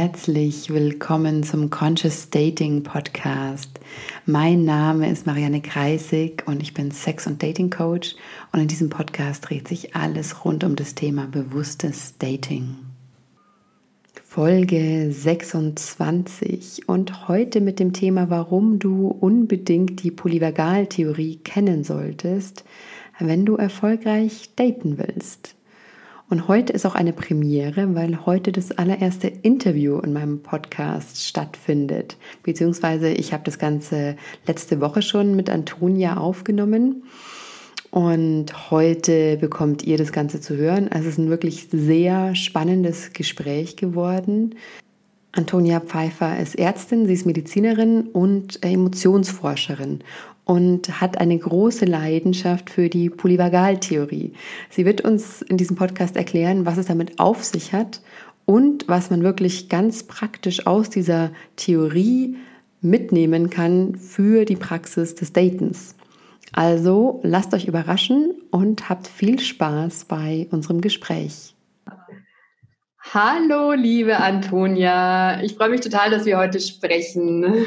Herzlich willkommen zum Conscious Dating Podcast. Mein Name ist Marianne Kreisig und ich bin Sex- und Dating Coach und in diesem Podcast dreht sich alles rund um das Thema bewusstes Dating. Folge 26 und heute mit dem Thema, warum du unbedingt die Polyvagaltheorie kennen solltest, wenn du erfolgreich daten willst. Und heute ist auch eine Premiere, weil heute das allererste Interview in meinem Podcast stattfindet. Beziehungsweise ich habe das Ganze letzte Woche schon mit Antonia aufgenommen. Und heute bekommt ihr das Ganze zu hören. Also es ist ein wirklich sehr spannendes Gespräch geworden. Antonia Pfeiffer ist Ärztin, sie ist Medizinerin und Emotionsforscherin und hat eine große Leidenschaft für die Polyvagaltheorie. Sie wird uns in diesem Podcast erklären, was es damit auf sich hat und was man wirklich ganz praktisch aus dieser Theorie mitnehmen kann für die Praxis des Datens. Also lasst euch überraschen und habt viel Spaß bei unserem Gespräch. Hallo, liebe Antonia. Ich freue mich total, dass wir heute sprechen.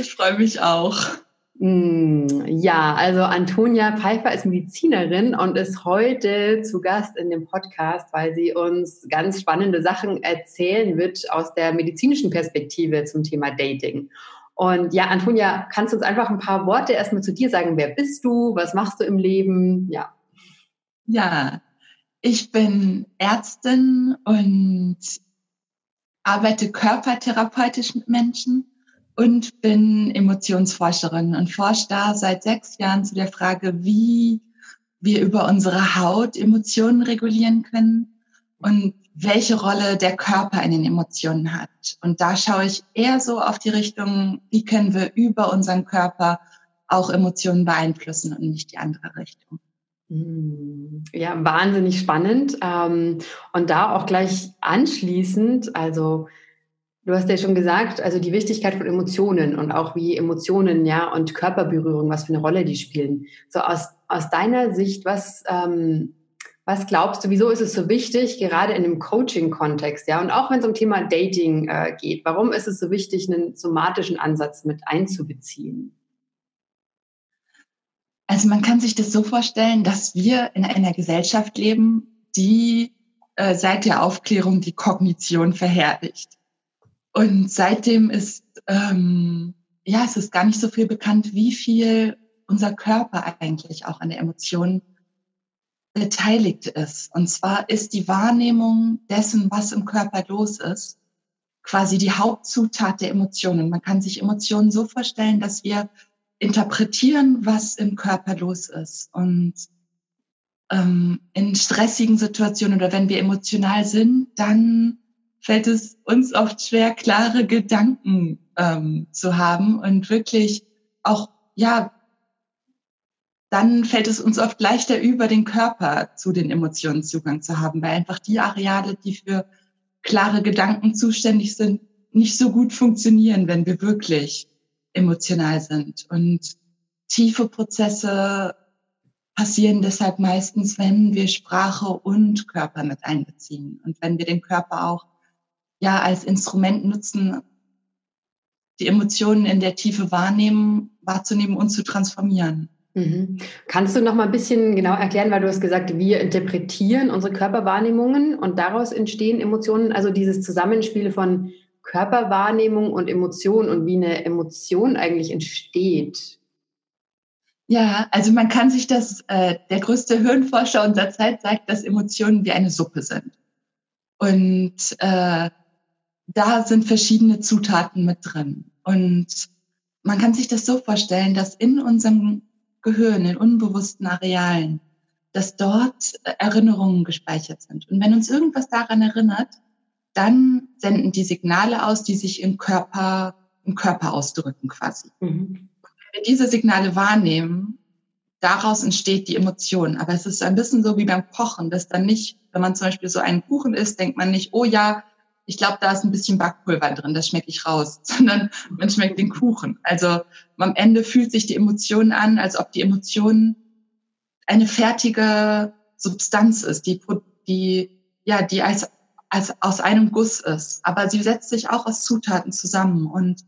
Ich freue mich auch. Hm, ja, also Antonia Pfeiffer ist Medizinerin und ist heute zu Gast in dem Podcast, weil sie uns ganz spannende Sachen erzählen wird aus der medizinischen Perspektive zum Thema Dating. Und ja, Antonia, kannst du uns einfach ein paar Worte erstmal zu dir sagen? Wer bist du? Was machst du im Leben? Ja. Ja, ich bin Ärztin und arbeite körpertherapeutisch mit Menschen und bin Emotionsforscherin und forsche da seit sechs Jahren zu der Frage, wie wir über unsere Haut Emotionen regulieren können und welche Rolle der Körper in den Emotionen hat. Und da schaue ich eher so auf die Richtung, wie können wir über unseren Körper auch Emotionen beeinflussen und nicht die andere Richtung. Hm, ja, wahnsinnig spannend. Ähm, und da auch gleich anschließend, also Du hast ja schon gesagt, also die Wichtigkeit von Emotionen und auch wie Emotionen, ja, und Körperberührung, was für eine Rolle die spielen. So aus, aus deiner Sicht, was, ähm, was glaubst du, wieso ist es so wichtig, gerade in dem Coaching-Kontext, ja, und auch wenn es um Thema Dating äh, geht, warum ist es so wichtig, einen somatischen Ansatz mit einzubeziehen? Also man kann sich das so vorstellen, dass wir in einer Gesellschaft leben, die äh, seit der Aufklärung die Kognition verherrlicht. Und seitdem ist, ähm, ja, es ist gar nicht so viel bekannt, wie viel unser Körper eigentlich auch an der Emotion beteiligt ist. Und zwar ist die Wahrnehmung dessen, was im Körper los ist, quasi die Hauptzutat der Emotionen. Man kann sich Emotionen so vorstellen, dass wir interpretieren, was im Körper los ist. Und ähm, in stressigen Situationen oder wenn wir emotional sind, dann fällt es uns oft schwer, klare Gedanken ähm, zu haben und wirklich auch, ja, dann fällt es uns oft leichter, über den Körper zu den Emotionen Zugang zu haben, weil einfach die Areale, die für klare Gedanken zuständig sind, nicht so gut funktionieren, wenn wir wirklich emotional sind. Und tiefe Prozesse passieren deshalb meistens, wenn wir Sprache und Körper mit einbeziehen und wenn wir den Körper auch ja als Instrument nutzen, die Emotionen in der Tiefe wahrnehmen, wahrzunehmen und zu transformieren. Mhm. Kannst du noch mal ein bisschen genau erklären, weil du hast gesagt, wir interpretieren unsere Körperwahrnehmungen und daraus entstehen Emotionen, also dieses Zusammenspiel von Körperwahrnehmung und Emotion und wie eine Emotion eigentlich entsteht. Ja, also man kann sich das, äh, der größte Hirnforscher unserer Zeit sagt, dass Emotionen wie eine Suppe sind. Und äh, da sind verschiedene Zutaten mit drin. Und man kann sich das so vorstellen, dass in unserem Gehirn, in unbewussten Arealen, dass dort Erinnerungen gespeichert sind. Und wenn uns irgendwas daran erinnert, dann senden die Signale aus, die sich im Körper, im Körper ausdrücken quasi. Mhm. Wenn wir diese Signale wahrnehmen, daraus entsteht die Emotion. Aber es ist ein bisschen so wie beim Kochen, dass dann nicht, wenn man zum Beispiel so einen Kuchen isst, denkt man nicht, oh ja, ich glaube, da ist ein bisschen Backpulver drin, das schmecke ich raus, sondern man schmeckt den Kuchen. Also am Ende fühlt sich die Emotion an, als ob die Emotion eine fertige Substanz ist, die, die, ja, die als als aus einem Guss ist. Aber sie setzt sich auch aus Zutaten zusammen und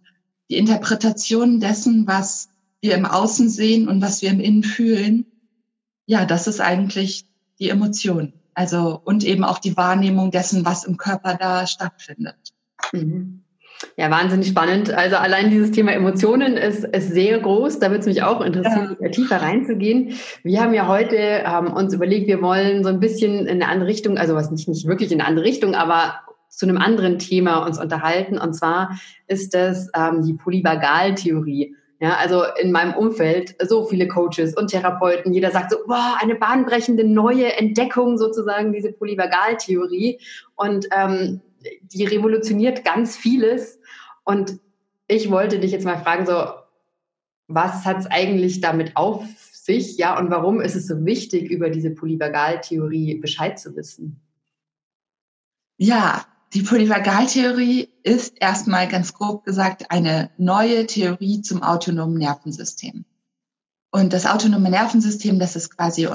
die Interpretation dessen, was wir im Außen sehen und was wir im Innen fühlen, ja, das ist eigentlich die Emotion. Also, und eben auch die Wahrnehmung dessen, was im Körper da stattfindet. Mhm. Ja, wahnsinnig spannend. Also allein dieses Thema Emotionen ist, ist sehr groß. Da würde es mich auch interessieren, ja. tiefer reinzugehen. Wir haben ja heute haben uns überlegt, wir wollen so ein bisschen in eine andere Richtung, also was nicht, nicht wirklich in eine andere Richtung, aber zu einem anderen Thema uns unterhalten. Und zwar ist das ähm, die Polyvagaltheorie. Ja, also in meinem Umfeld so viele Coaches und Therapeuten, jeder sagt so, boah, eine bahnbrechende neue Entdeckung sozusagen, diese Polyvagaltheorie. Und ähm, die revolutioniert ganz vieles. Und ich wollte dich jetzt mal fragen, so, was hat es eigentlich damit auf sich, ja, und warum ist es so wichtig, über diese Polyvagaltheorie Bescheid zu wissen? Ja, die Polyvagaltheorie ist erstmal ganz grob gesagt eine neue Theorie zum autonomen Nervensystem. Und das autonome Nervensystem, das ist quasi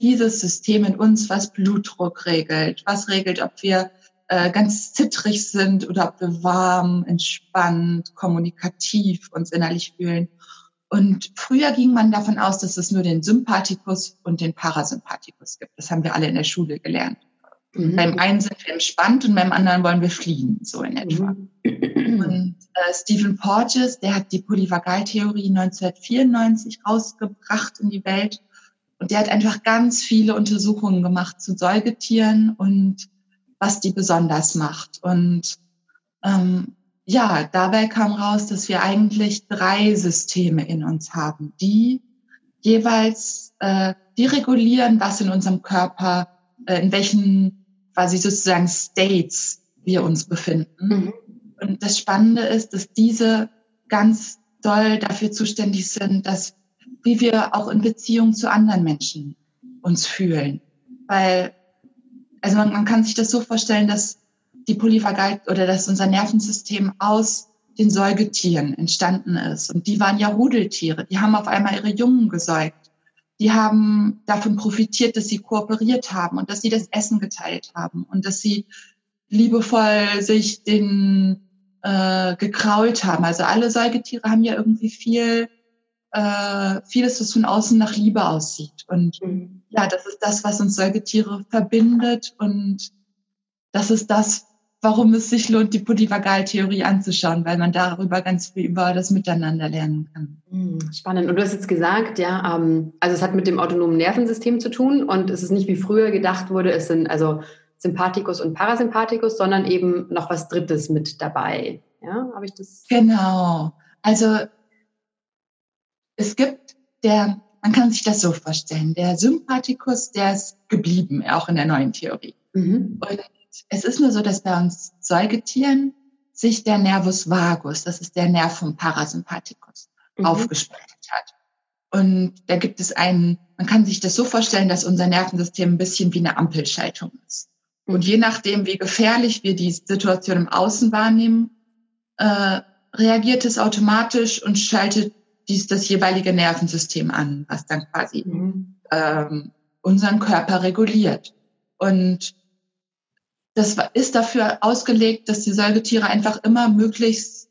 dieses System in uns, was Blutdruck regelt, was regelt, ob wir äh, ganz zittrig sind oder ob wir warm, entspannt, kommunikativ uns innerlich fühlen. Und früher ging man davon aus, dass es nur den Sympathikus und den Parasympathikus gibt. Das haben wir alle in der Schule gelernt. Mhm. Beim einen sind wir entspannt und beim anderen wollen wir fliehen, so in etwa. Mhm. Und äh, Stephen Porges, der hat die Polyvagaltheorie 1994 rausgebracht in die Welt. Und der hat einfach ganz viele Untersuchungen gemacht zu Säugetieren und was die besonders macht. Und ähm, ja, dabei kam raus, dass wir eigentlich drei Systeme in uns haben, die jeweils äh, die regulieren, was in unserem Körper, äh, in welchen quasi sozusagen States wir uns befinden. Mhm. Und das Spannende ist, dass diese ganz doll dafür zuständig sind, dass wie wir auch in Beziehung zu anderen Menschen uns fühlen. Weil also man, man kann sich das so vorstellen, dass die Polyvagal oder dass unser Nervensystem aus den Säugetieren entstanden ist. Und die waren ja Rudeltiere. Die haben auf einmal ihre Jungen gesäugt. Die haben davon profitiert, dass sie kooperiert haben und dass sie das Essen geteilt haben und dass sie liebevoll sich den äh, gekrault haben. Also alle Säugetiere haben ja irgendwie viel äh, vieles, was von außen nach Liebe aussieht. Und mhm. ja, das ist das, was uns Säugetiere verbindet. Und das ist das, warum es sich lohnt, die Polyvagaltheorie anzuschauen, weil man darüber ganz viel über das Miteinander lernen kann. Mhm, spannend. Und du hast jetzt gesagt, ja, ähm, also es hat mit dem autonomen Nervensystem zu tun und es ist nicht wie früher gedacht wurde, es sind also Sympathikus und Parasympathikus, sondern eben noch was Drittes mit dabei. Ja, habe ich das? Genau. Also es gibt der, man kann sich das so vorstellen, der Sympathikus, der ist geblieben, auch in der neuen Theorie. Mhm. Und es ist nur so, dass bei uns Säugetieren sich der Nervus vagus, das ist der Nerv vom Parasympathikus, mhm. aufgespaltet hat. Und da gibt es einen, man kann sich das so vorstellen, dass unser Nervensystem ein bisschen wie eine Ampelschaltung ist. Mhm. Und je nachdem, wie gefährlich wir die Situation im Außen wahrnehmen, äh, reagiert es automatisch und schaltet dies das jeweilige Nervensystem an, was dann quasi mhm. ähm, unseren Körper reguliert. Und das ist dafür ausgelegt, dass die Säugetiere einfach immer möglichst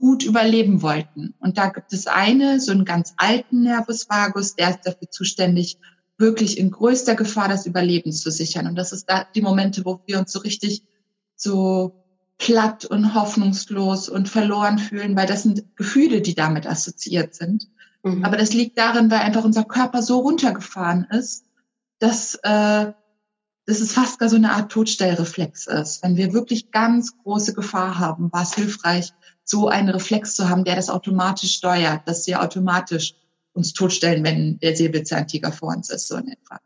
gut überleben wollten. Und da gibt es eine, so einen ganz alten Nervus vagus, der ist dafür zuständig, wirklich in größter Gefahr das Überleben zu sichern. Und das ist da die Momente, wo wir uns so richtig so platt und hoffnungslos und verloren fühlen, weil das sind Gefühle, die damit assoziiert sind. Mhm. Aber das liegt darin, weil einfach unser Körper so runtergefahren ist, dass, äh, dass es fast gar so eine Art Todstellreflex ist. Wenn wir wirklich ganz große Gefahr haben, war es hilfreich, so einen Reflex zu haben, der das automatisch steuert, dass wir automatisch uns totstellen, wenn der Säbelzahntiger vor uns ist, so in etwa.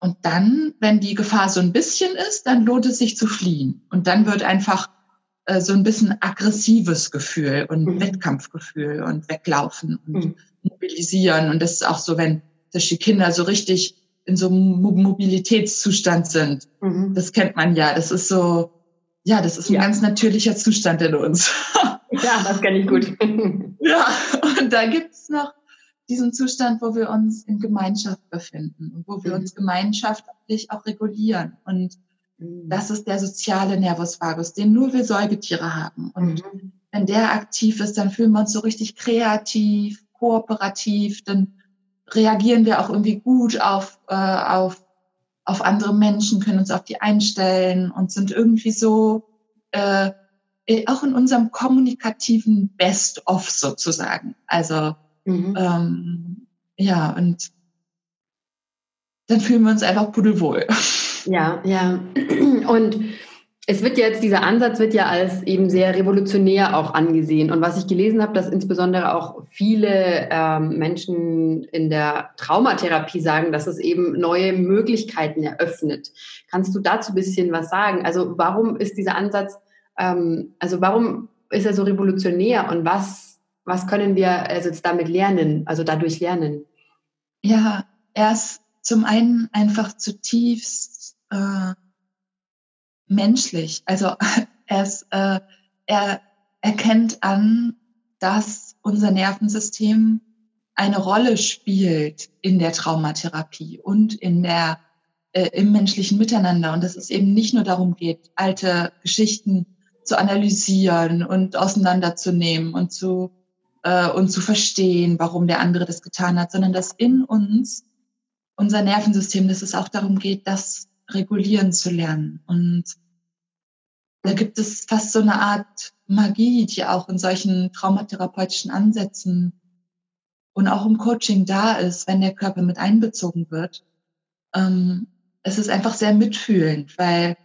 Und dann, wenn die Gefahr so ein bisschen ist, dann lohnt es sich zu fliehen. Und dann wird einfach äh, so ein bisschen aggressives Gefühl und mhm. Wettkampfgefühl und weglaufen und mhm. mobilisieren. Und das ist auch so, wenn die Kinder so richtig in so einem Mobilitätszustand sind. Mhm. Das kennt man ja. Das ist so, ja, das ist ein ja. ganz natürlicher Zustand in uns. ja, das kenne ich gut. ja, und da gibt's noch diesen Zustand, wo wir uns in Gemeinschaft befinden und wo wir mhm. uns gemeinschaftlich auch regulieren. Und Mhm. Das ist der soziale Nervus vagus, den nur wir Säugetiere haben. Und mhm. wenn der aktiv ist, dann fühlen wir uns so richtig kreativ, kooperativ, dann reagieren wir auch irgendwie gut auf, äh, auf, auf andere Menschen, können uns auf die einstellen und sind irgendwie so äh, auch in unserem kommunikativen Best-of sozusagen. Also mhm. ähm, ja, und dann fühlen wir uns einfach pudelwohl. Ja, ja. Und es wird jetzt, dieser Ansatz wird ja als eben sehr revolutionär auch angesehen. Und was ich gelesen habe, dass insbesondere auch viele ähm, Menschen in der Traumatherapie sagen, dass es eben neue Möglichkeiten eröffnet. Kannst du dazu ein bisschen was sagen? Also warum ist dieser Ansatz, ähm, also warum ist er so revolutionär und was, was können wir also jetzt damit lernen, also dadurch lernen? Ja, er ist zum einen einfach zutiefst äh, menschlich. Also er, ist, äh, er erkennt an, dass unser Nervensystem eine Rolle spielt in der Traumatherapie und in der äh, im menschlichen Miteinander und dass es eben nicht nur darum geht, alte Geschichten zu analysieren und auseinanderzunehmen und zu äh, und zu verstehen, warum der andere das getan hat, sondern dass in uns unser Nervensystem, dass es auch darum geht, das regulieren zu lernen. Und da gibt es fast so eine Art Magie, die auch in solchen traumatherapeutischen Ansätzen und auch im Coaching da ist, wenn der Körper mit einbezogen wird. Ähm, es ist einfach sehr mitfühlend, weil,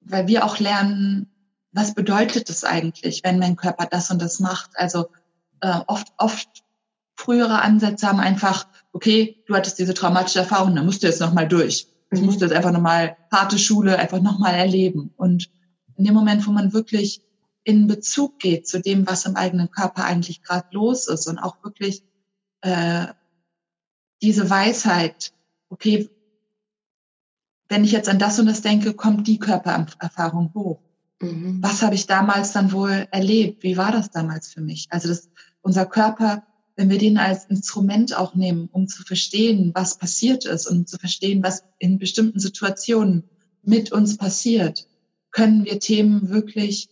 weil wir auch lernen, was bedeutet es eigentlich, wenn mein Körper das und das macht. Also äh, oft, oft frühere Ansätze haben einfach, okay, du hattest diese traumatische Erfahrung, dann musst du jetzt nochmal durch. Du musst jetzt einfach nochmal harte Schule einfach nochmal erleben. Und in dem Moment, wo man wirklich in Bezug geht zu dem, was im eigenen Körper eigentlich gerade los ist und auch wirklich äh, diese Weisheit, okay, wenn ich jetzt an das und das denke, kommt die Körpererfahrung hoch. Mhm. Was habe ich damals dann wohl erlebt? Wie war das damals für mich? Also das, unser Körper wenn wir den als Instrument auch nehmen, um zu verstehen, was passiert ist und zu verstehen, was in bestimmten Situationen mit uns passiert, können wir Themen wirklich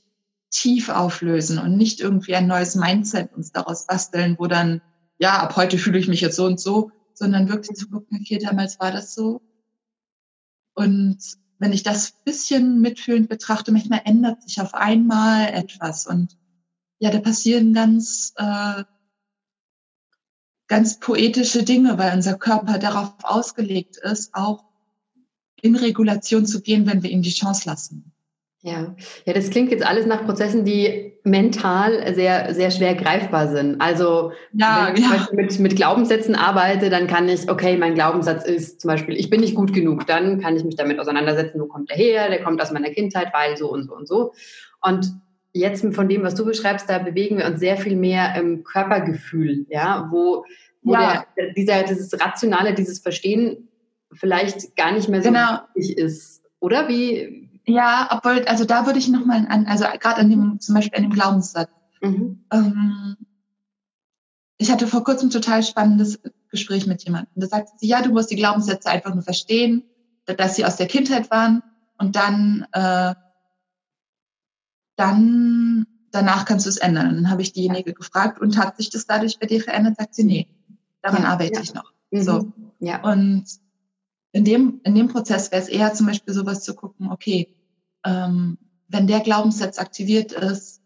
tief auflösen und nicht irgendwie ein neues Mindset uns daraus basteln, wo dann, ja, ab heute fühle ich mich jetzt so und so, sondern wirklich zu gucken, okay, damals war das so. Und wenn ich das bisschen mitfühlend betrachte, manchmal ändert sich auf einmal etwas und ja, da passieren ganz äh, ganz poetische Dinge, weil unser Körper darauf ausgelegt ist, auch in Regulation zu gehen, wenn wir ihm die Chance lassen. Ja, ja, das klingt jetzt alles nach Prozessen, die mental sehr, sehr schwer greifbar sind. Also, ja, wenn ich ja. mit, mit Glaubenssätzen arbeite, dann kann ich, okay, mein Glaubenssatz ist zum Beispiel, ich bin nicht gut genug. Dann kann ich mich damit auseinandersetzen, wo kommt der her? Der kommt aus meiner Kindheit, weil so und so und so. Und jetzt von dem, was du beschreibst, da bewegen wir uns sehr viel mehr im Körpergefühl, ja, wo, wo ja. Der, dieser, dieses Rationale, dieses Verstehen vielleicht gar nicht mehr so genau. wichtig ist. Oder wie? Ja, obwohl, also da würde ich nochmal an, also gerade an dem, zum Beispiel an dem Glaubenssatz. Mhm. Ähm, ich hatte vor kurzem ein total spannendes Gespräch mit jemandem. Da sagte sie, ja, du musst die Glaubenssätze einfach nur verstehen, dass sie aus der Kindheit waren und dann äh, dann danach kannst du es ändern. Und dann habe ich diejenige gefragt und hat sich das dadurch bei dir verändert? Sagt sie, nee, daran ja, arbeite ja. ich noch. Mhm. So. Ja. Und in dem, in dem Prozess wäre es eher zum Beispiel sowas zu gucken, okay, ähm, wenn der Glaubenssatz aktiviert ist,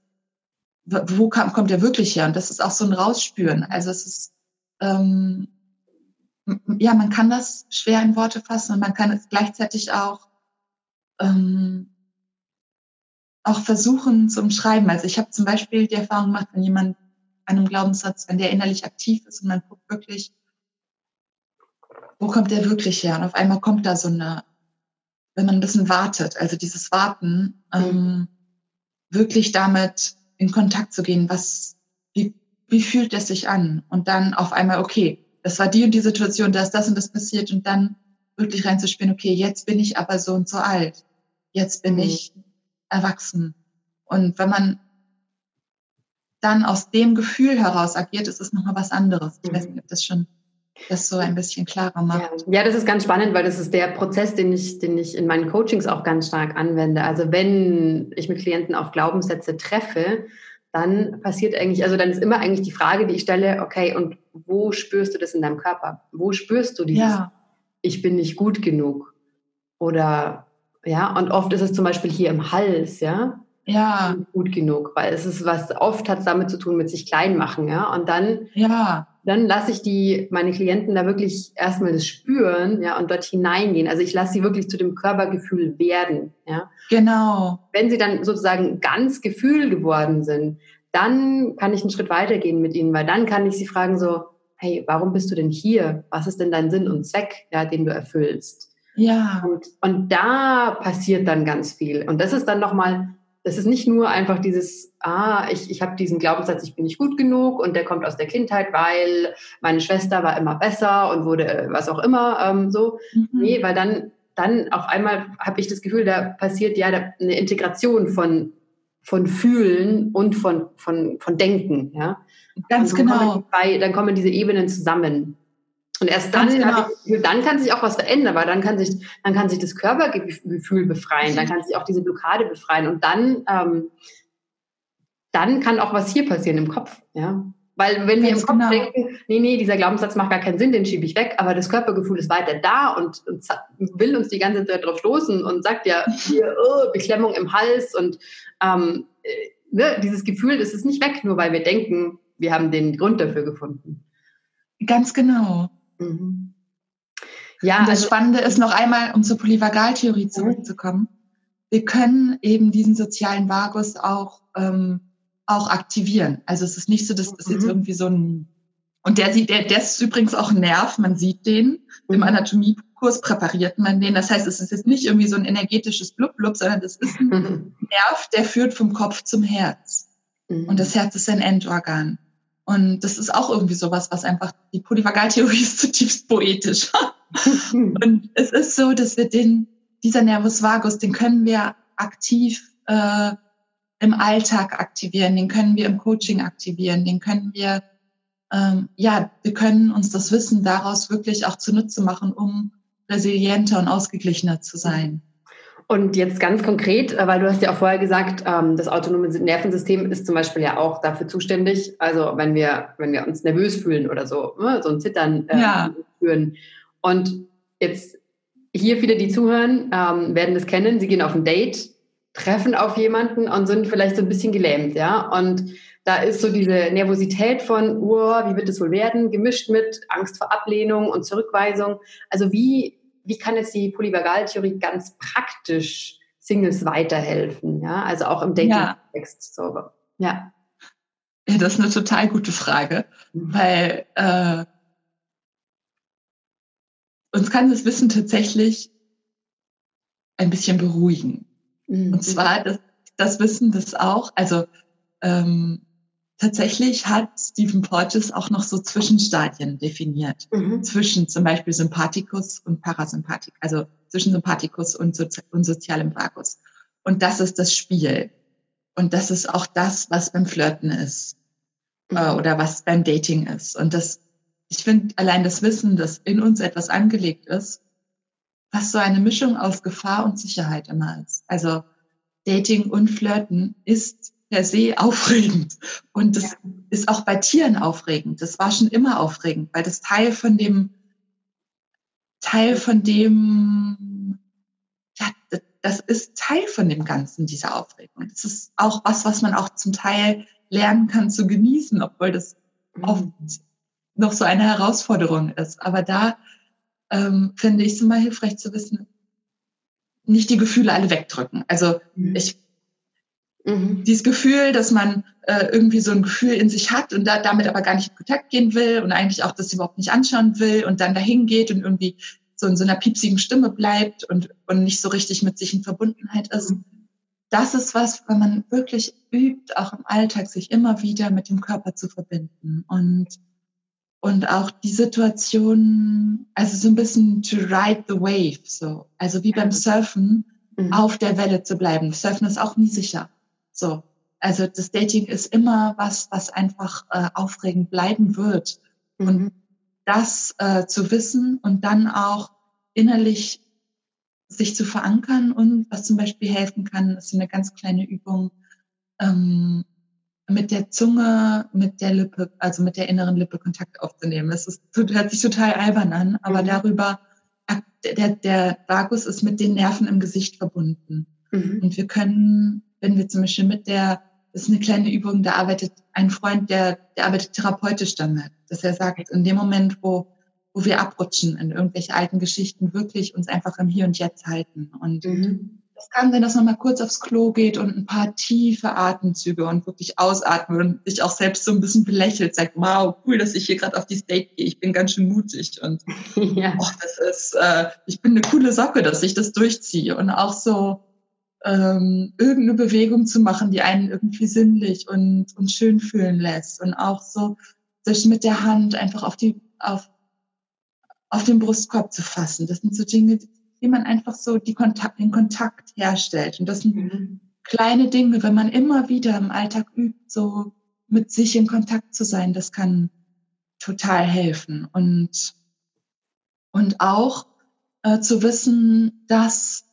wo kam, kommt der wirklich her? Und das ist auch so ein Rausspüren. Also es ist, ähm, ja, man kann das schwer in Worte fassen und man kann es gleichzeitig auch ähm, auch versuchen zu umschreiben. Also ich habe zum Beispiel die Erfahrung gemacht, wenn jemand einem Glaubenssatz, wenn der innerlich aktiv ist und man guckt wirklich, wo kommt der wirklich her? Und auf einmal kommt da so eine, wenn man ein bisschen wartet, also dieses Warten, mhm. ähm, wirklich damit in Kontakt zu gehen, was, wie, wie fühlt es sich an? Und dann auf einmal, okay, das war die und die Situation, da ist das und das passiert und dann wirklich reinzuspielen, okay, jetzt bin ich aber so und so alt. Jetzt bin mhm. ich erwachsen. Und wenn man dann aus dem Gefühl heraus agiert, ist es nochmal was anderes. Ich weiß nicht, ob das schon das so ein bisschen klarer macht. Ja. ja, das ist ganz spannend, weil das ist der Prozess, den ich, den ich in meinen Coachings auch ganz stark anwende. Also wenn ich mit Klienten auf Glaubenssätze treffe, dann passiert eigentlich, also dann ist immer eigentlich die Frage, die ich stelle, okay, und wo spürst du das in deinem Körper? Wo spürst du dieses, ja. ich bin nicht gut genug? Oder, ja, und oft ist es zum Beispiel hier im Hals, ja, ja. gut genug, weil es ist was, oft hat es damit zu tun mit sich klein machen, ja, und dann, ja. dann lasse ich die, meine Klienten da wirklich erstmal das spüren, ja, und dort hineingehen. Also ich lasse sie wirklich zu dem Körpergefühl werden, ja. Genau. Wenn sie dann sozusagen ganz Gefühl geworden sind, dann kann ich einen Schritt weitergehen mit ihnen, weil dann kann ich sie fragen so, hey, warum bist du denn hier? Was ist denn dein Sinn und Zweck, ja, den du erfüllst? Ja. Und, und da passiert dann ganz viel. Und das ist dann nochmal das ist nicht nur einfach dieses, ah, ich, ich habe diesen Glaubenssatz, ich bin nicht gut genug und der kommt aus der Kindheit, weil meine Schwester war immer besser und wurde äh, was auch immer ähm, so. Mhm. Nee, weil dann, dann auf einmal habe ich das Gefühl, da passiert ja eine Integration von, von Fühlen und von, von, von Denken. Ja? Ganz genau. Kommen dann kommen diese Ebenen zusammen. Und erst dann, genau. ich, dann kann sich auch was verändern, weil dann kann sich, dann kann sich das Körpergefühl befreien, dann kann sich auch diese Blockade befreien und dann, ähm, dann kann auch was hier passieren im Kopf, ja. Weil wenn wir im Kopf genau. denken, nee, nee, dieser Glaubenssatz macht gar keinen Sinn, den schiebe ich weg, aber das Körpergefühl ist weiter da und, und will uns die ganze Zeit drauf stoßen und sagt ja, hier, oh, Beklemmung im Hals und ähm, äh, ne, dieses Gefühl, das ist nicht weg, nur weil wir denken, wir haben den Grund dafür gefunden. Ganz genau. Mhm. Ja, und das also, Spannende ist noch einmal, um zur Polyvagaltheorie mhm. zurückzukommen. Wir können eben diesen sozialen Vagus auch, ähm, auch aktivieren. Also es ist nicht so, dass das jetzt mhm. irgendwie so ein, und der sieht, der, der ist übrigens auch ein Nerv, man sieht den. Im mhm. Anatomiekurs präpariert man den. Das heißt, es ist jetzt nicht irgendwie so ein energetisches Blub-Blub, sondern das ist ein Nerv, der führt vom Kopf zum Herz. Und das Herz ist ein Endorgan. Und das ist auch irgendwie sowas, was einfach, die Polyvagaltheorie ist zutiefst poetisch. und es ist so, dass wir den, dieser Nervus vagus, den können wir aktiv äh, im Alltag aktivieren, den können wir im Coaching aktivieren, den können wir, ähm, ja, wir können uns das Wissen daraus wirklich auch zunutze machen, um resilienter und ausgeglichener zu sein. Und jetzt ganz konkret, äh, weil du hast ja auch vorher gesagt, ähm, das autonome Nervensystem ist zum Beispiel ja auch dafür zuständig. Also wenn wir, wenn wir uns nervös fühlen oder so, ne, so ein Zittern äh, ja. führen. Und jetzt hier viele, die zuhören, ähm, werden das kennen. Sie gehen auf ein Date, treffen auf jemanden und sind vielleicht so ein bisschen gelähmt, ja. Und da ist so diese Nervosität von, oh, wie wird es wohl werden, gemischt mit Angst vor Ablehnung und Zurückweisung. Also wie wie kann jetzt die Polyvagaltheorie ganz praktisch Singles weiterhelfen? Ja, also auch im Dating-Kontext. Ja. So. Ja. ja. Das ist eine total gute Frage, mhm. weil äh, uns kann das Wissen tatsächlich ein bisschen beruhigen. Mhm. Und zwar das, das Wissen, das auch, also ähm, Tatsächlich hat Stephen Porges auch noch so Zwischenstadien definiert. Mhm. Zwischen zum Beispiel Sympathikus und Parasympathik, also zwischen Sympathikus und, Sozi und sozialem Vagus. Und das ist das Spiel. Und das ist auch das, was beim Flirten ist. Mhm. Äh, oder was beim Dating ist. Und das, ich finde allein das Wissen, dass in uns etwas angelegt ist, was so eine Mischung aus Gefahr und Sicherheit immer ist. Also Dating und Flirten ist per se aufregend. Und das ja. ist auch bei Tieren aufregend. Das war schon immer aufregend, weil das Teil von dem, Teil von dem, ja, das ist Teil von dem Ganzen, dieser Aufregung. Das ist auch was, was man auch zum Teil lernen kann zu genießen, obwohl das mhm. oft noch so eine Herausforderung ist. Aber da ähm, finde ich es immer hilfreich zu wissen, nicht die Gefühle alle wegdrücken. Also mhm. ich Mhm. Dieses Gefühl, dass man äh, irgendwie so ein Gefühl in sich hat und da, damit aber gar nicht in Kontakt gehen will und eigentlich auch das überhaupt nicht anschauen will und dann dahin geht und irgendwie so in so einer piepsigen Stimme bleibt und, und nicht so richtig mit sich in Verbundenheit ist. Mhm. Das ist was, wenn man wirklich übt, auch im Alltag, sich immer wieder mit dem Körper zu verbinden und, und auch die Situation, also so ein bisschen to ride the wave, so. Also wie beim Surfen, mhm. auf der Welle zu bleiben. Surfen ist auch nie sicher. So. Also das Dating ist immer was, was einfach äh, aufregend bleiben wird. Mhm. Und das äh, zu wissen und dann auch innerlich sich zu verankern und was zum Beispiel helfen kann, ist eine ganz kleine Übung ähm, mit der Zunge, mit der Lippe, also mit der inneren Lippe Kontakt aufzunehmen. Es ist, hört sich total albern an, aber mhm. darüber, der, der Vagus ist mit den Nerven im Gesicht verbunden. Mhm. Und wir können, wenn wir zum Beispiel mit der, das ist eine kleine Übung, da arbeitet ein Freund, der, der arbeitet therapeutisch damit, dass er sagt, in dem Moment, wo, wo wir abrutschen in irgendwelche alten Geschichten, wirklich uns einfach im Hier und Jetzt halten. Und mhm. Es kann sein, dass man mal kurz aufs Klo geht und ein paar tiefe Atemzüge und wirklich ausatmet und sich auch selbst so ein bisschen belächelt, sagt, wow, cool, dass ich hier gerade auf die State gehe. Ich bin ganz schön mutig und ja. oh, das ist, äh, ich bin eine coole Socke, dass ich das durchziehe und auch so ähm, irgendeine Bewegung zu machen, die einen irgendwie sinnlich und, und schön fühlen lässt und auch so sich mit der Hand einfach auf die auf auf den Brustkorb zu fassen. Das sind so Dinge, wie man einfach so die Kontakt, den Kontakt herstellt. Und das sind mhm. kleine Dinge, wenn man immer wieder im Alltag übt, so mit sich in Kontakt zu sein, das kann total helfen. Und, und auch äh, zu wissen, dass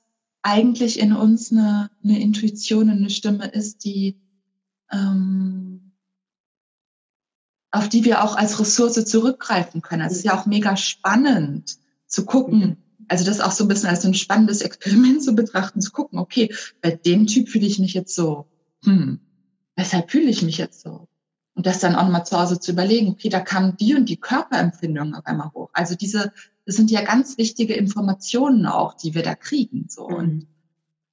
eigentlich in uns eine, eine Intuition und eine Stimme ist, die ähm, auf die wir auch als Ressource zurückgreifen können. Also es ist ja auch mega spannend zu gucken, also das auch so ein bisschen als ein spannendes Experiment zu betrachten, zu gucken, okay, bei dem Typ fühle ich mich jetzt so, hm, weshalb fühle ich mich jetzt so? Und das dann auch nochmal zu Hause zu überlegen, okay, da kamen die und die Körperempfindungen auf einmal hoch. Also diese, das sind ja ganz wichtige Informationen auch, die wir da kriegen, so. Mhm. Und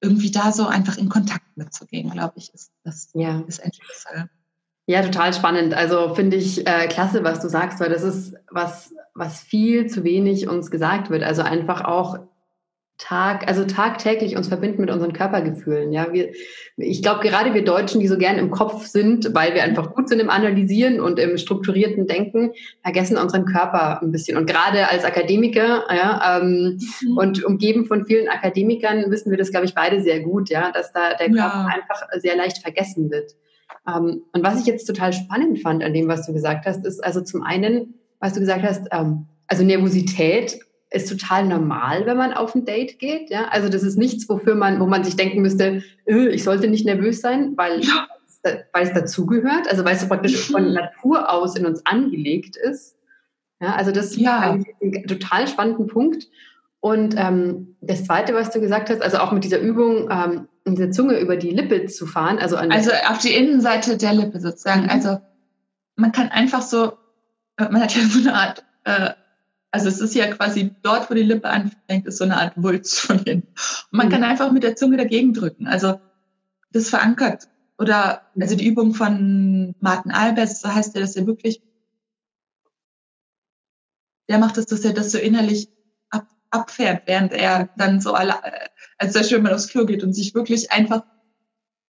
irgendwie da so einfach in Kontakt mitzugehen, glaube ich, ist, das ja. ist ein Schlüssel. Ja, total spannend. Also finde ich äh, klasse, was du sagst, weil das ist was, was viel zu wenig uns gesagt wird. Also einfach auch Tag, also tagtäglich uns verbinden mit unseren Körpergefühlen. Ja, wir, ich glaube, gerade wir Deutschen, die so gern im Kopf sind, weil wir einfach gut sind im Analysieren und im strukturierten Denken, vergessen unseren Körper ein bisschen. Und gerade als Akademiker, ja, ähm, mhm. und umgeben von vielen Akademikern, wissen wir das, glaube ich, beide sehr gut, ja, dass da der Körper ja. einfach sehr leicht vergessen wird. Ähm, und was ich jetzt total spannend fand an dem, was du gesagt hast, ist also zum einen, was du gesagt hast, ähm, also Nervosität ist total normal, wenn man auf ein Date geht. Ja? Also das ist nichts, wofür man, wo man sich denken müsste, äh, ich sollte nicht nervös sein, weil, ja. weil es dazugehört, also weil es praktisch von Natur aus in uns angelegt ist. Ja, also das ja. ist ein total spannenden Punkt. Und ähm, das Zweite, was du gesagt hast, also auch mit dieser Übung, ähm, diese Zunge über die Lippe zu fahren, also also auf die Innenseite der Lippe sozusagen. Mhm. Also man kann einfach so, man hat ja so eine Art, äh, also es ist ja quasi dort, wo die Lippe anfängt, ist so eine Art Wulst von hinten. Und man mhm. kann einfach mit der Zunge dagegen drücken. Also das verankert oder also die Übung von Martin Albers, so heißt er das ja wirklich. Der macht es, dass er das so innerlich abfährt, während er dann so alle, als zum Beispiel, wenn man aufs Klo geht und sich wirklich einfach,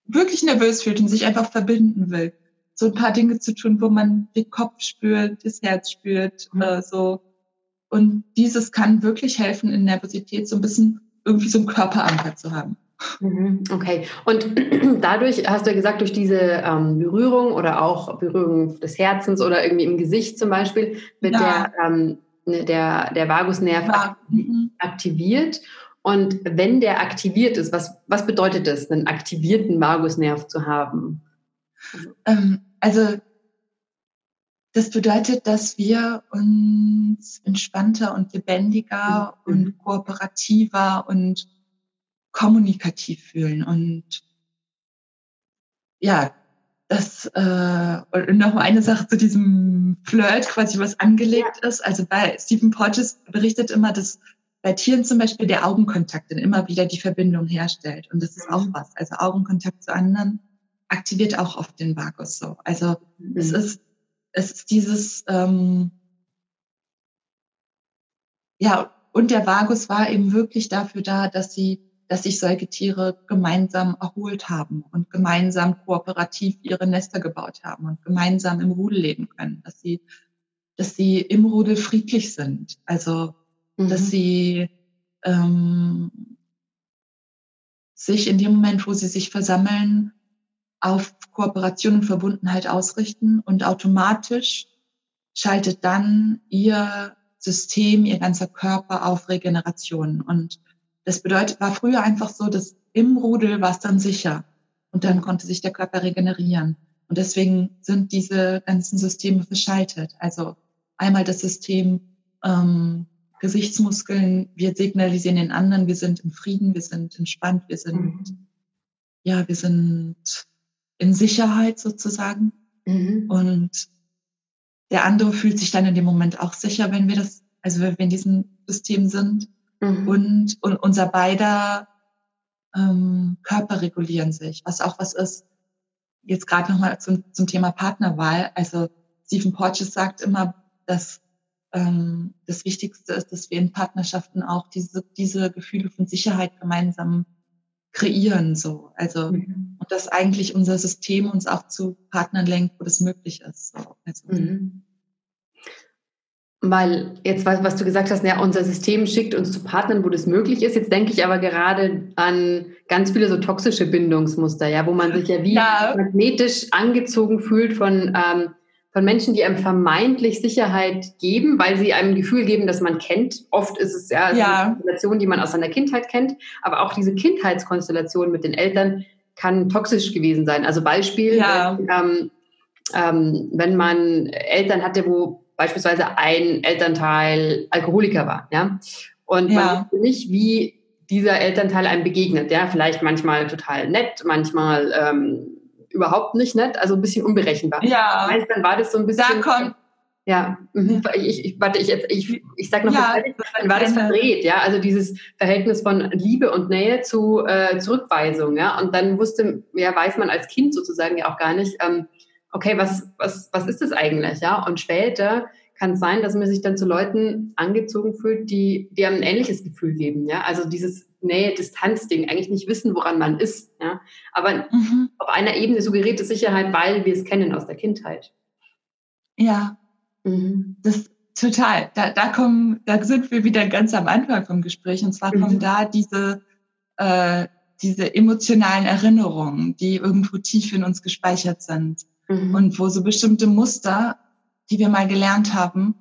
wirklich nervös fühlt und sich einfach verbinden will. So ein paar Dinge zu tun, wo man den Kopf spürt, das Herz spürt oder so. Und dieses kann wirklich helfen, in Nervosität so ein bisschen irgendwie so einen Körperanker zu haben. Mhm, okay. Und dadurch hast du ja gesagt, durch diese ähm, Berührung oder auch Berührung des Herzens oder irgendwie im Gesicht zum Beispiel, wird ja. der ähm, Ne, der, der Vagusnerv ja. Aktiviert. Und wenn der aktiviert ist, was, was bedeutet das, einen aktivierten Vagusnerv zu haben? Ähm, also das bedeutet, dass wir uns entspannter und lebendiger mhm. und kooperativer und kommunikativ fühlen. Und ja, das äh, und noch eine Sache zu diesem Flirt, quasi was angelegt ja. ist. Also bei Stephen Porges berichtet immer, dass bei Tieren zum Beispiel der Augenkontakt dann immer wieder die Verbindung herstellt. Und das ist auch mhm. was. Also Augenkontakt zu anderen aktiviert auch oft den Vagus so. Also mhm. es ist es ist dieses ähm, ja und der Vagus war eben wirklich dafür da, dass sie dass sich Säugetiere gemeinsam erholt haben und gemeinsam kooperativ ihre Nester gebaut haben und gemeinsam im Rudel leben können, dass sie, dass sie im Rudel friedlich sind, also mhm. dass sie ähm, sich in dem Moment, wo sie sich versammeln, auf Kooperation und Verbundenheit ausrichten und automatisch schaltet dann ihr System, ihr ganzer Körper auf Regeneration. Und das bedeutet, war früher einfach so, dass im Rudel war es dann sicher und dann konnte sich der Körper regenerieren. Und deswegen sind diese ganzen Systeme verschaltet. Also einmal das System ähm, Gesichtsmuskeln, wir signalisieren den anderen, wir sind im Frieden, wir sind entspannt, wir sind, mhm. ja, wir sind in Sicherheit sozusagen. Mhm. Und der andere fühlt sich dann in dem Moment auch sicher, wenn wir das, also wenn wir in diesem System sind. Mhm. Und, und unser beider ähm, Körper regulieren sich, was auch was ist. Jetzt gerade nochmal zum, zum Thema Partnerwahl. Also Stephen Porges sagt immer, dass ähm, das Wichtigste ist, dass wir in Partnerschaften auch diese, diese Gefühle von Sicherheit gemeinsam kreieren. So. Also mhm. und dass eigentlich unser System uns auch zu Partnern lenkt, wo das möglich ist. So. Also, mhm. Weil jetzt, was, was du gesagt hast, ja, unser System schickt uns zu Partnern, wo das möglich ist. Jetzt denke ich aber gerade an ganz viele so toxische Bindungsmuster, ja, wo man sich ja wie ja. magnetisch angezogen fühlt von, ähm, von Menschen, die einem vermeintlich Sicherheit geben, weil sie einem ein Gefühl geben, dass man kennt. Oft ist es ja, ja. eine Konstellation, die man aus seiner Kindheit kennt, aber auch diese Kindheitskonstellation mit den Eltern kann toxisch gewesen sein. Also Beispiel, ja. ähm, ähm, wenn man Eltern hatte, wo beispielsweise ein Elternteil Alkoholiker war, ja. Und ja. man wusste nicht, wie dieser Elternteil einem begegnet, ja. Vielleicht manchmal total nett, manchmal ähm, überhaupt nicht nett, also ein bisschen unberechenbar. Ja. Meist dann war das so ein bisschen. Da kommt ja, mhm. ich, ich, warte, ich, jetzt, ich, ich sag noch, ja, dann war das verdreht, ja, also dieses Verhältnis von Liebe und Nähe zu äh, Zurückweisung, ja, und dann wusste, ja, weiß man als Kind sozusagen ja auch gar nicht, ähm, okay, was, was, was ist das eigentlich, ja? Und später kann es sein, dass man sich dann zu Leuten angezogen fühlt, die, die einem ein ähnliches Gefühl geben, ja? Also dieses Nähe-Distanz-Ding, eigentlich nicht wissen, woran man ist, ja? Aber mhm. auf einer Ebene suggerierte Sicherheit, weil wir es kennen aus der Kindheit. Ja, mhm. das total. Da, da kommen, da sind wir wieder ganz am Anfang vom Gespräch. Und zwar mhm. kommen da diese, äh, diese emotionalen Erinnerungen, die irgendwo tief in uns gespeichert sind mhm. und wo so bestimmte Muster, die wir mal gelernt haben,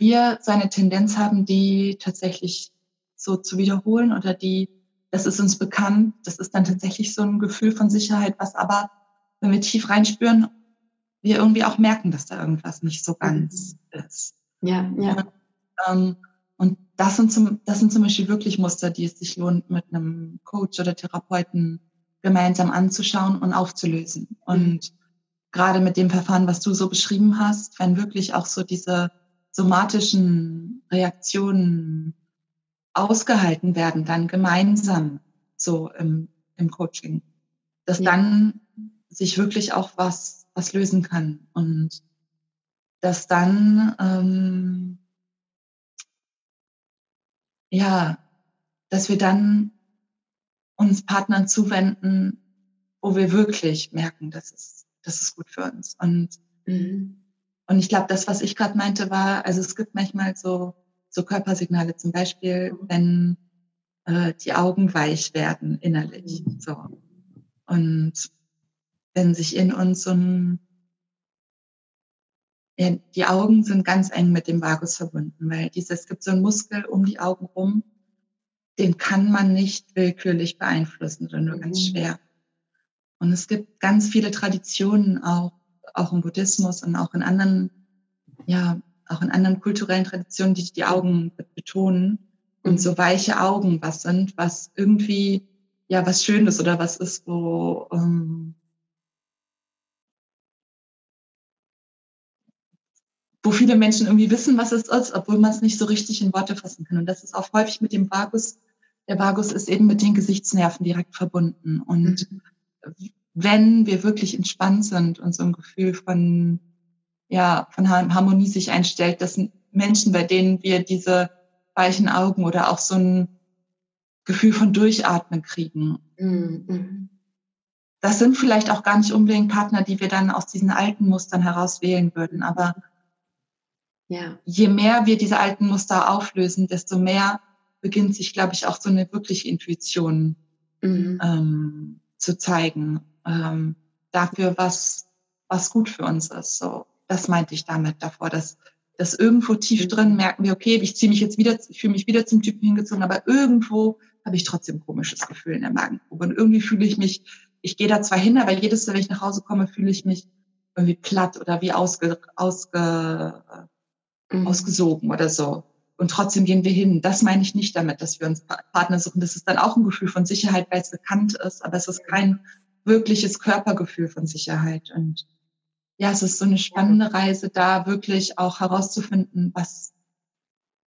wir so eine Tendenz haben, die tatsächlich so zu wiederholen oder die, das ist uns bekannt, das ist dann tatsächlich so ein Gefühl von Sicherheit, was aber, wenn wir tief reinspüren, wir irgendwie auch merken, dass da irgendwas nicht so ganz mhm. ist. Ja, ja. Und, ähm, und das sind, zum, das sind zum Beispiel wirklich Muster, die es sich lohnt, mit einem Coach oder Therapeuten gemeinsam anzuschauen und aufzulösen. Mhm. Und gerade mit dem Verfahren, was du so beschrieben hast, wenn wirklich auch so diese somatischen Reaktionen ausgehalten werden, dann gemeinsam so im, im Coaching, dass ja. dann sich wirklich auch was, was lösen kann und dass dann, ähm, ja, dass wir dann uns Partnern zuwenden, wo wir wirklich merken, das ist, das ist gut für uns. Und, mhm. und ich glaube, das, was ich gerade meinte, war, also es gibt manchmal so, so Körpersignale, zum Beispiel, wenn äh, die Augen weich werden innerlich. Mhm. So. Und wenn sich in uns so ein ja, die Augen sind ganz eng mit dem Vagus verbunden, weil dieses, es gibt so einen Muskel um die Augen rum, den kann man nicht willkürlich beeinflussen oder nur mhm. ganz schwer. Und es gibt ganz viele Traditionen auch, auch im Buddhismus und auch in anderen, ja, auch in anderen kulturellen Traditionen, die die Augen betonen und mhm. so weiche Augen was sind, was irgendwie, ja, was Schönes oder was ist, wo, ähm, wo viele Menschen irgendwie wissen, was es ist, obwohl man es nicht so richtig in Worte fassen kann. Und das ist auch häufig mit dem Vagus der Vagus ist eben mit den Gesichtsnerven direkt verbunden. Und mhm. Wenn wir wirklich entspannt sind und so ein Gefühl von, ja, von Harmonie sich einstellt, das sind Menschen, bei denen wir diese weichen Augen oder auch so ein Gefühl von Durchatmen kriegen. Mhm. Das sind vielleicht auch gar nicht unbedingt Partner, die wir dann aus diesen alten Mustern heraus wählen würden. Aber ja. je mehr wir diese alten Muster auflösen, desto mehr beginnt sich, glaube ich, auch so eine wirkliche Intuition mhm. ähm, zu zeigen ähm, dafür, was was gut für uns ist. So. das meinte ich damit davor, dass, dass irgendwo tief mhm. drin merken wir, okay, ich ziehe mich jetzt wieder, ich fühle mich wieder zum Typen hingezogen, aber irgendwo habe ich trotzdem komisches Gefühl in der Magengrube. Und irgendwie fühle ich mich, ich gehe da zwar hin, aber jedes Mal, wenn ich nach Hause komme, fühle ich mich irgendwie platt oder wie ausge, ausge, mhm. ausgesogen oder so. Und trotzdem gehen wir hin. Das meine ich nicht damit, dass wir uns Partner suchen. Das ist dann auch ein Gefühl von Sicherheit, weil es bekannt ist, aber es ist kein wirkliches Körpergefühl von Sicherheit. Und ja, es ist so eine spannende Reise, da wirklich auch herauszufinden, was,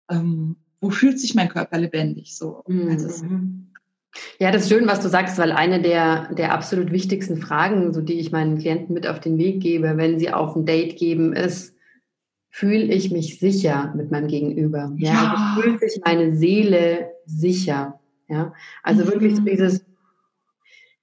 ähm, wo fühlt sich mein Körper lebendig so. Also mhm. Ja, das ist schön, was du sagst, weil eine der, der absolut wichtigsten Fragen, so die ich meinen Klienten mit auf den Weg gebe, wenn sie auf ein Date geben, ist, fühle ich mich sicher mit meinem Gegenüber? Ja, ja. Also fühlt sich meine Seele sicher? Ja, also mhm. wirklich so dieses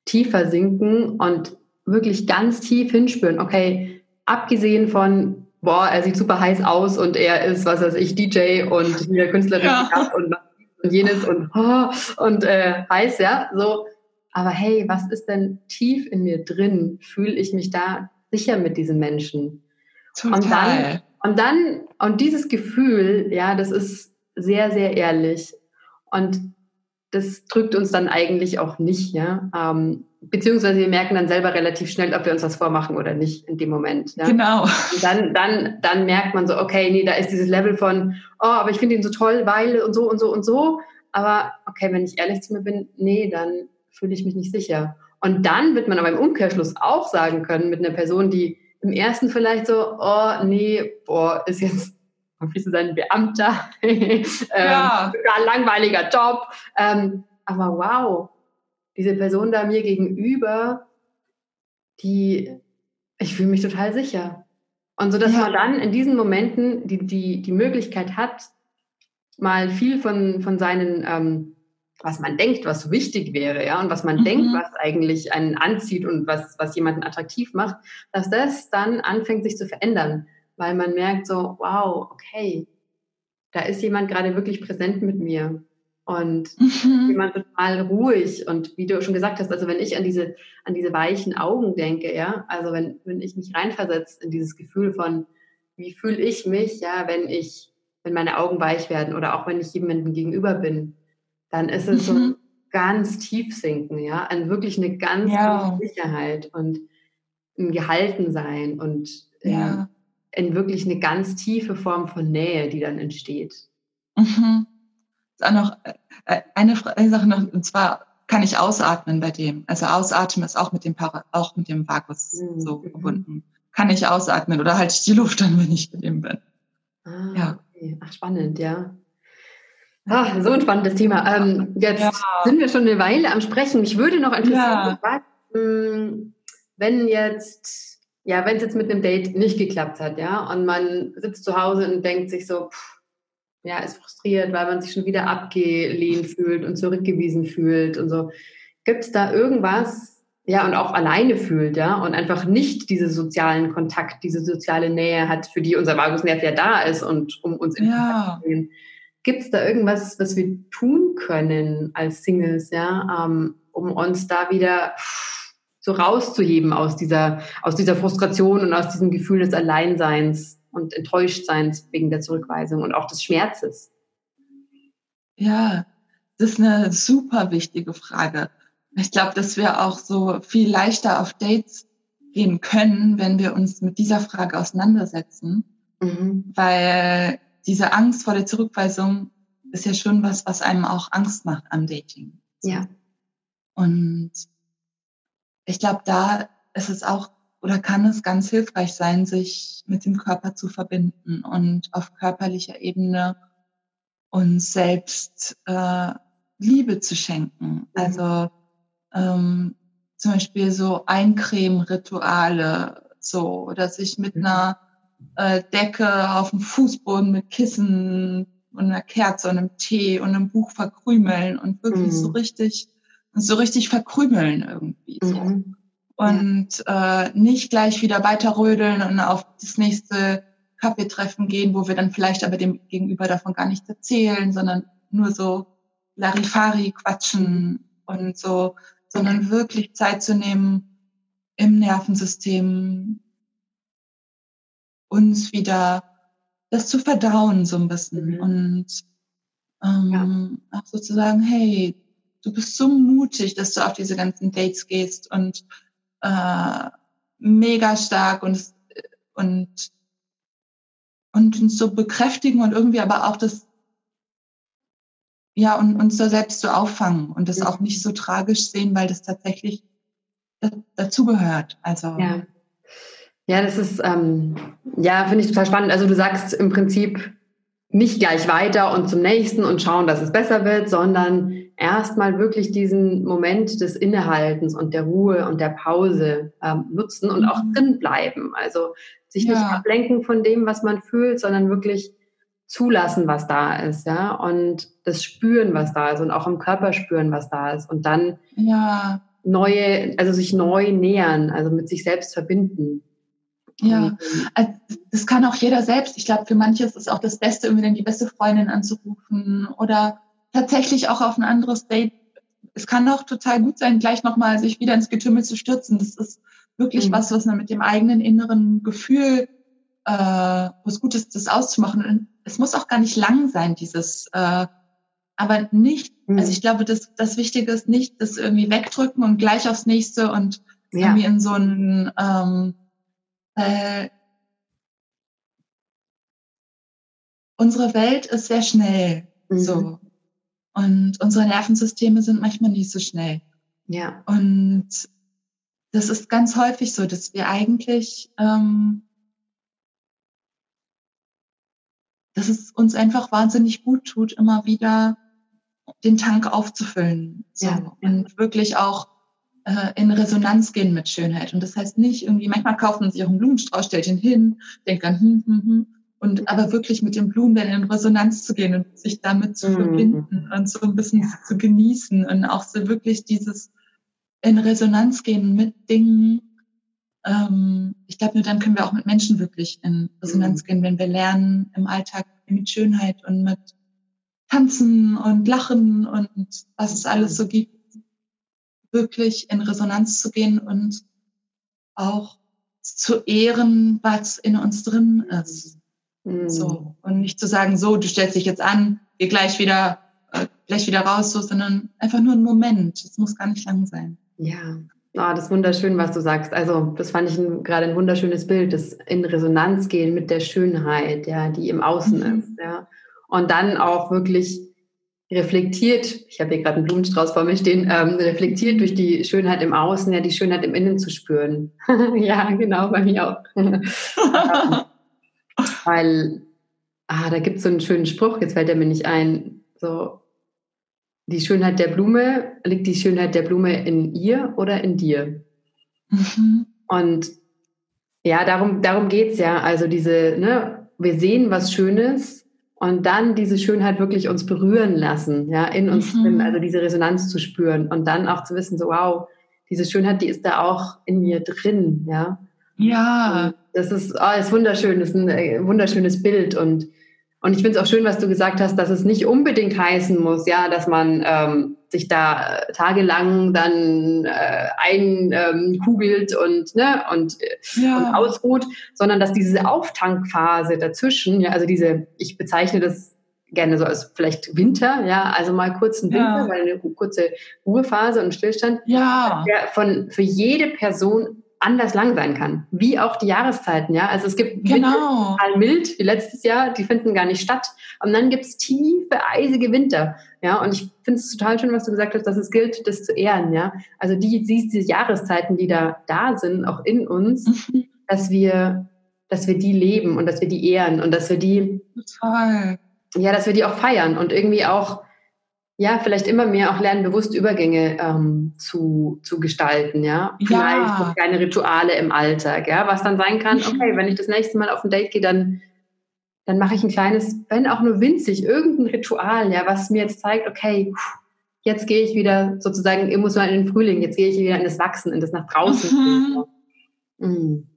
tiefer sinken und wirklich ganz tief hinspüren. Okay, abgesehen von, boah, er sieht super heiß aus und er ist, was weiß ich, DJ und hier Künstlerin ja. und und jenes und, oh, und äh, heiß, ja, so. Aber hey, was ist denn tief in mir drin? Fühle ich mich da sicher mit diesen Menschen? Total. Und dann, und dann, und dieses Gefühl, ja, das ist sehr, sehr ehrlich. Und das drückt uns dann eigentlich auch nicht, ja. Ähm, beziehungsweise wir merken dann selber relativ schnell, ob wir uns was vormachen oder nicht in dem Moment. Ja? Genau. Und dann, dann, dann merkt man so, okay, nee, da ist dieses Level von, oh, aber ich finde ihn so toll, weil und so und so und so. Aber okay, wenn ich ehrlich zu mir bin, nee, dann fühle ich mich nicht sicher. Und dann wird man aber im Umkehrschluss auch sagen können mit einer Person, die im ersten vielleicht so, oh, nee, boah, ist jetzt wie zu sein Beamter, ähm, ja. langweiliger Job. Ähm, aber wow, diese Person da mir gegenüber, die, ich fühle mich total sicher. Und so, dass ja. man dann in diesen Momenten die, die, die Möglichkeit hat, mal viel von, von seinen, ähm, was man denkt, was wichtig wäre, ja, und was man mhm. denkt, was eigentlich einen anzieht und was, was jemanden attraktiv macht, dass das dann anfängt, sich zu verändern, weil man merkt so, wow, okay, da ist jemand gerade wirklich präsent mit mir und mhm. jemand total ruhig und wie du schon gesagt hast, also wenn ich an diese an diese weichen Augen denke, ja, also wenn wenn ich mich reinversetze in dieses Gefühl von wie fühle ich mich, ja, wenn ich wenn meine Augen weich werden oder auch wenn ich jemandem gegenüber bin, dann ist es mhm. so ganz tief sinken, ja, an wirklich eine ganz ja. Sicherheit und ein Gehaltensein und ja. äh, in wirklich eine ganz tiefe Form von Nähe, die dann entsteht. Mhm auch noch äh, äh, eine Sache noch, und zwar kann ich ausatmen bei dem. Also ausatmen ist auch mit dem Para, auch mit dem Vagus mhm. so verbunden. Kann ich ausatmen oder halte ich die Luft an, wenn ich mit ihm bin? Ah, ja. Okay. Ach, spannend, ja. Ach, so ein spannendes Thema. Ähm, jetzt ja. sind wir schon eine Weile am Sprechen. Ich würde noch interessieren, ja. Hm, wenn jetzt, ja, wenn es jetzt mit einem Date nicht geklappt hat, ja, und man sitzt zu Hause und denkt sich so, pff, ja, ist frustriert, weil man sich schon wieder abgelehnt fühlt und zurückgewiesen fühlt und so. Gibt es da irgendwas, ja, und auch alleine fühlt, ja, und einfach nicht diesen sozialen Kontakt, diese soziale Nähe hat, für die unser Vagusnerv ja da ist und um uns in Kontakt zu gehen. Gibt es da irgendwas, was wir tun können als Singles, ja, ähm, um uns da wieder so rauszuheben aus dieser, aus dieser Frustration und aus diesem Gefühl des Alleinseins? und Enttäuschtseins wegen der Zurückweisung und auch des Schmerzes? Ja, das ist eine super wichtige Frage. Ich glaube, dass wir auch so viel leichter auf Dates gehen können, wenn wir uns mit dieser Frage auseinandersetzen, mhm. weil diese Angst vor der Zurückweisung ist ja schon was, was einem auch Angst macht am Dating. Ja. Und ich glaube, da ist es auch oder kann es ganz hilfreich sein, sich mit dem Körper zu verbinden und auf körperlicher Ebene uns selbst äh, Liebe zu schenken. Mhm. Also ähm, zum Beispiel so Eincremen-Rituale, so, oder sich mit mhm. einer äh, Decke auf dem Fußboden mit Kissen und einer Kerze und einem Tee und einem Buch verkrümeln und wirklich mhm. so richtig, so richtig verkrümeln irgendwie. So. Mhm und äh, nicht gleich wieder weiterrödeln und auf das nächste Kaffeetreffen gehen, wo wir dann vielleicht aber dem Gegenüber davon gar nichts erzählen, sondern nur so Larifari quatschen und so, sondern wirklich Zeit zu nehmen im Nervensystem uns wieder das zu verdauen so ein bisschen mhm. und ähm, ja. auch sozusagen, hey, du bist so mutig, dass du auf diese ganzen Dates gehst und äh, mega stark und und und uns so bekräftigen und irgendwie aber auch das ja und uns da selbst so auffangen und das mhm. auch nicht so tragisch sehen, weil das tatsächlich dazugehört. Also ja. Ja, das ist, ähm, ja, finde ich total spannend. Also du sagst im Prinzip nicht gleich weiter und zum nächsten und schauen, dass es besser wird, sondern erstmal wirklich diesen Moment des Innehaltens und der Ruhe und der Pause ähm, nutzen und auch mhm. drin bleiben. Also sich ja. nicht ablenken von dem, was man fühlt, sondern wirklich zulassen, was da ist, ja, und das spüren, was da ist und auch im Körper spüren, was da ist und dann ja. neue, also sich neu nähern, also mit sich selbst verbinden. Ja, also das kann auch jeder selbst. Ich glaube, für manche ist es auch das Beste, irgendwie dann die beste Freundin anzurufen oder tatsächlich auch auf ein anderes Date. Es kann auch total gut sein, gleich nochmal sich wieder ins Getümmel zu stürzen. Das ist wirklich mhm. was, was man mit dem eigenen inneren Gefühl, äh, was gut ist, das auszumachen. Und es muss auch gar nicht lang sein, dieses, äh, aber nicht, mhm. also ich glaube, das, das Wichtige ist nicht, das irgendwie wegdrücken und gleich aufs nächste und ja. irgendwie in so ein, ähm, äh, unsere Welt ist sehr schnell, mhm. so. Und unsere Nervensysteme sind manchmal nicht so schnell. Ja. Und das ist ganz häufig so, dass wir eigentlich, ähm, dass es uns einfach wahnsinnig gut tut, immer wieder den Tank aufzufüllen. So. Ja. Und wirklich auch äh, in Resonanz gehen mit Schönheit. Und das heißt nicht irgendwie, manchmal kauft man sich auch einen Blumenstrauß, stellt ihn hin, denkt dann, hm, hm, hm. Und aber wirklich mit den Blumen dann in Resonanz zu gehen und sich damit zu mhm. verbinden und so ein bisschen ja. zu genießen und auch so wirklich dieses in Resonanz gehen mit Dingen. Ähm, ich glaube, nur dann können wir auch mit Menschen wirklich in Resonanz mhm. gehen, wenn wir lernen im Alltag mit Schönheit und mit Tanzen und Lachen und was es alles so gibt wirklich in Resonanz zu gehen und auch zu ehren, was in uns drin ist. Mhm. So. Und nicht zu sagen, so, du stellst dich jetzt an, geh gleich wieder, äh, gleich wieder raus, so, sondern einfach nur ein Moment. Es muss gar nicht lang sein. Ja. Oh, das ist wunderschön, was du sagst. Also, das fand ich ein, gerade ein wunderschönes Bild, das in Resonanz gehen mit der Schönheit, ja, die im Außen mhm. ist, ja. Und dann auch wirklich reflektiert, ich habe hier gerade einen Blumenstrauß vor mir stehen, ähm, reflektiert durch die Schönheit im Außen, ja die Schönheit im Innen zu spüren. ja, genau, bei mir auch. Weil, ah, da gibt es so einen schönen Spruch, jetzt fällt er mir nicht ein, so, die Schönheit der Blume, liegt die Schönheit der Blume in ihr oder in dir? Mhm. Und ja, darum, darum geht es ja. Also diese, ne, wir sehen was Schönes und dann diese Schönheit wirklich uns berühren lassen, ja, in uns mhm. drin, also diese Resonanz zu spüren und dann auch zu wissen, so wow, diese Schönheit, die ist da auch in mir drin, ja. Ja. Und das ist, oh, ist wunderschön, das ist ein äh, wunderschönes Bild und und ich finde es auch schön, was du gesagt hast, dass es nicht unbedingt heißen muss, ja, dass man ähm, sich da äh, tagelang dann äh, einkugelt ähm, und, ne, und, äh, ja. und ausruht, sondern dass diese Auftankphase dazwischen, ja, also diese, ich bezeichne das gerne so als vielleicht Winter, ja, also mal kurz ein Winter, ja. weil eine kurze Ruhephase und Stillstand, ja. der von für jede Person anders lang sein kann, wie auch die Jahreszeiten, ja. Also es gibt genau. total mild, wie letztes Jahr, die finden gar nicht statt. Und dann gibt es tiefe, eisige Winter, ja. Und ich finde es total schön, was du gesagt hast, dass es gilt, das zu ehren, ja. Also die, diese Jahreszeiten, die da da sind, auch in uns, mhm. dass wir, dass wir die leben und dass wir die ehren und dass wir die, total. ja, dass wir die auch feiern und irgendwie auch ja, vielleicht immer mehr auch lernen, bewusst Übergänge ähm, zu, zu gestalten, ja. Vielleicht ja. kleine Rituale im Alltag, ja, was dann sein kann, okay, wenn ich das nächste Mal auf ein Date gehe, dann, dann mache ich ein kleines, wenn auch nur winzig, irgendein Ritual, ja, was mir jetzt zeigt, okay, jetzt gehe ich wieder sozusagen emotional in den Frühling, jetzt gehe ich wieder in das Wachsen, in das nach draußen. Mhm. Mhm.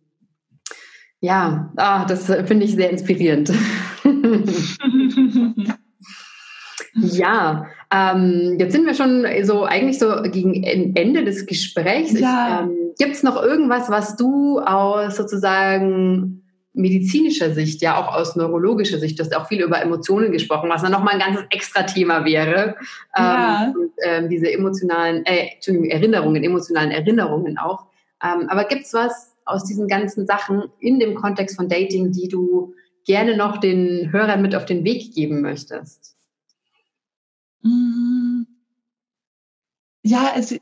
Ja, ah, das finde ich sehr inspirierend. ja, ähm, jetzt sind wir schon so eigentlich so gegen Ende des Gesprächs. Ja. Ähm, Gibt es noch irgendwas, was du aus sozusagen medizinischer Sicht, ja auch aus neurologischer Sicht, du hast auch viel über Emotionen gesprochen, was dann nochmal ein ganzes Extra-Thema wäre. Ja. Ähm, und, ähm, diese emotionalen, äh, Entschuldigung, Erinnerungen, emotionalen Erinnerungen auch. Ähm, aber gibt es was aus diesen ganzen Sachen in dem Kontext von Dating, die du gerne noch den Hörern mit auf den Weg geben möchtest? Mm. Ja, also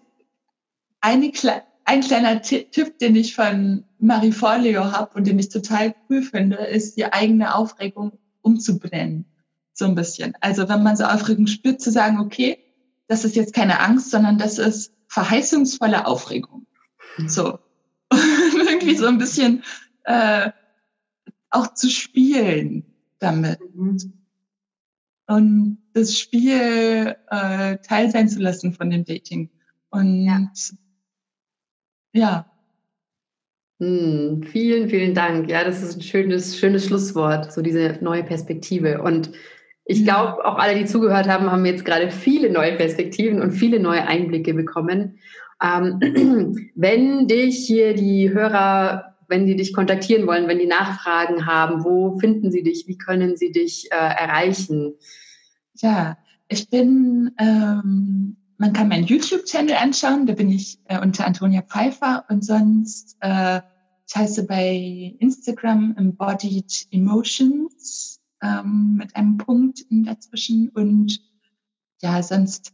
eine, ein kleiner Tipp, den ich von Marie Forleo habe und den ich total cool finde, ist die eigene Aufregung umzubenennen. So ein bisschen. Also wenn man so Aufregung spürt, zu sagen, okay, das ist jetzt keine Angst, sondern das ist verheißungsvolle Aufregung. So. irgendwie so ein bisschen äh, auch zu spielen damit. Und das Spiel äh, teil sein zu lassen von dem Dating. Und ja. ja. Hm, vielen, vielen Dank. Ja, das ist ein schönes, schönes Schlusswort, so diese neue Perspektive. Und ich glaube, auch alle, die zugehört haben, haben jetzt gerade viele neue Perspektiven und viele neue Einblicke bekommen. Ähm, wenn dich hier die Hörer, wenn die dich kontaktieren wollen, wenn die Nachfragen haben, wo finden sie dich? Wie können sie dich äh, erreichen? Ja, ich bin, ähm, man kann meinen YouTube-Channel anschauen, da bin ich äh, unter Antonia Pfeiffer und sonst, äh, ich heiße bei Instagram Embodied Emotions ähm, mit einem Punkt dazwischen und ja, sonst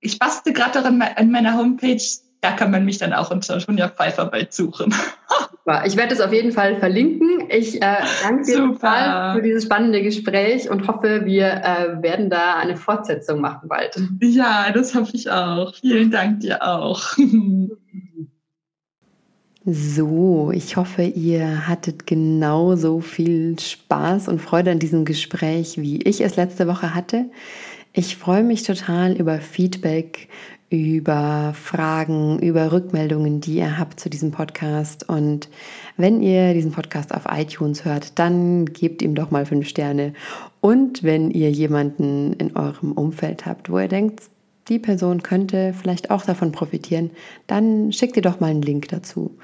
ich bastel gerade daran an meiner Homepage, da kann man mich dann auch unter Sonja Pfeiffer bald suchen. Ich werde es auf jeden Fall verlinken. Ich äh, danke dir total für dieses spannende Gespräch und hoffe, wir äh, werden da eine Fortsetzung machen bald. Ja, das hoffe ich auch. Vielen Dank dir auch. So, ich hoffe, ihr hattet genauso viel Spaß und Freude an diesem Gespräch, wie ich es letzte Woche hatte. Ich freue mich total über Feedback, über Fragen, über Rückmeldungen, die ihr habt zu diesem Podcast. Und wenn ihr diesen Podcast auf iTunes hört, dann gebt ihm doch mal fünf Sterne. Und wenn ihr jemanden in eurem Umfeld habt, wo ihr denkt, die Person könnte vielleicht auch davon profitieren, dann schickt ihr doch mal einen Link dazu.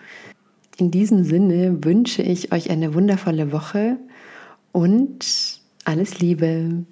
In diesem Sinne wünsche ich euch eine wundervolle Woche und alles Liebe.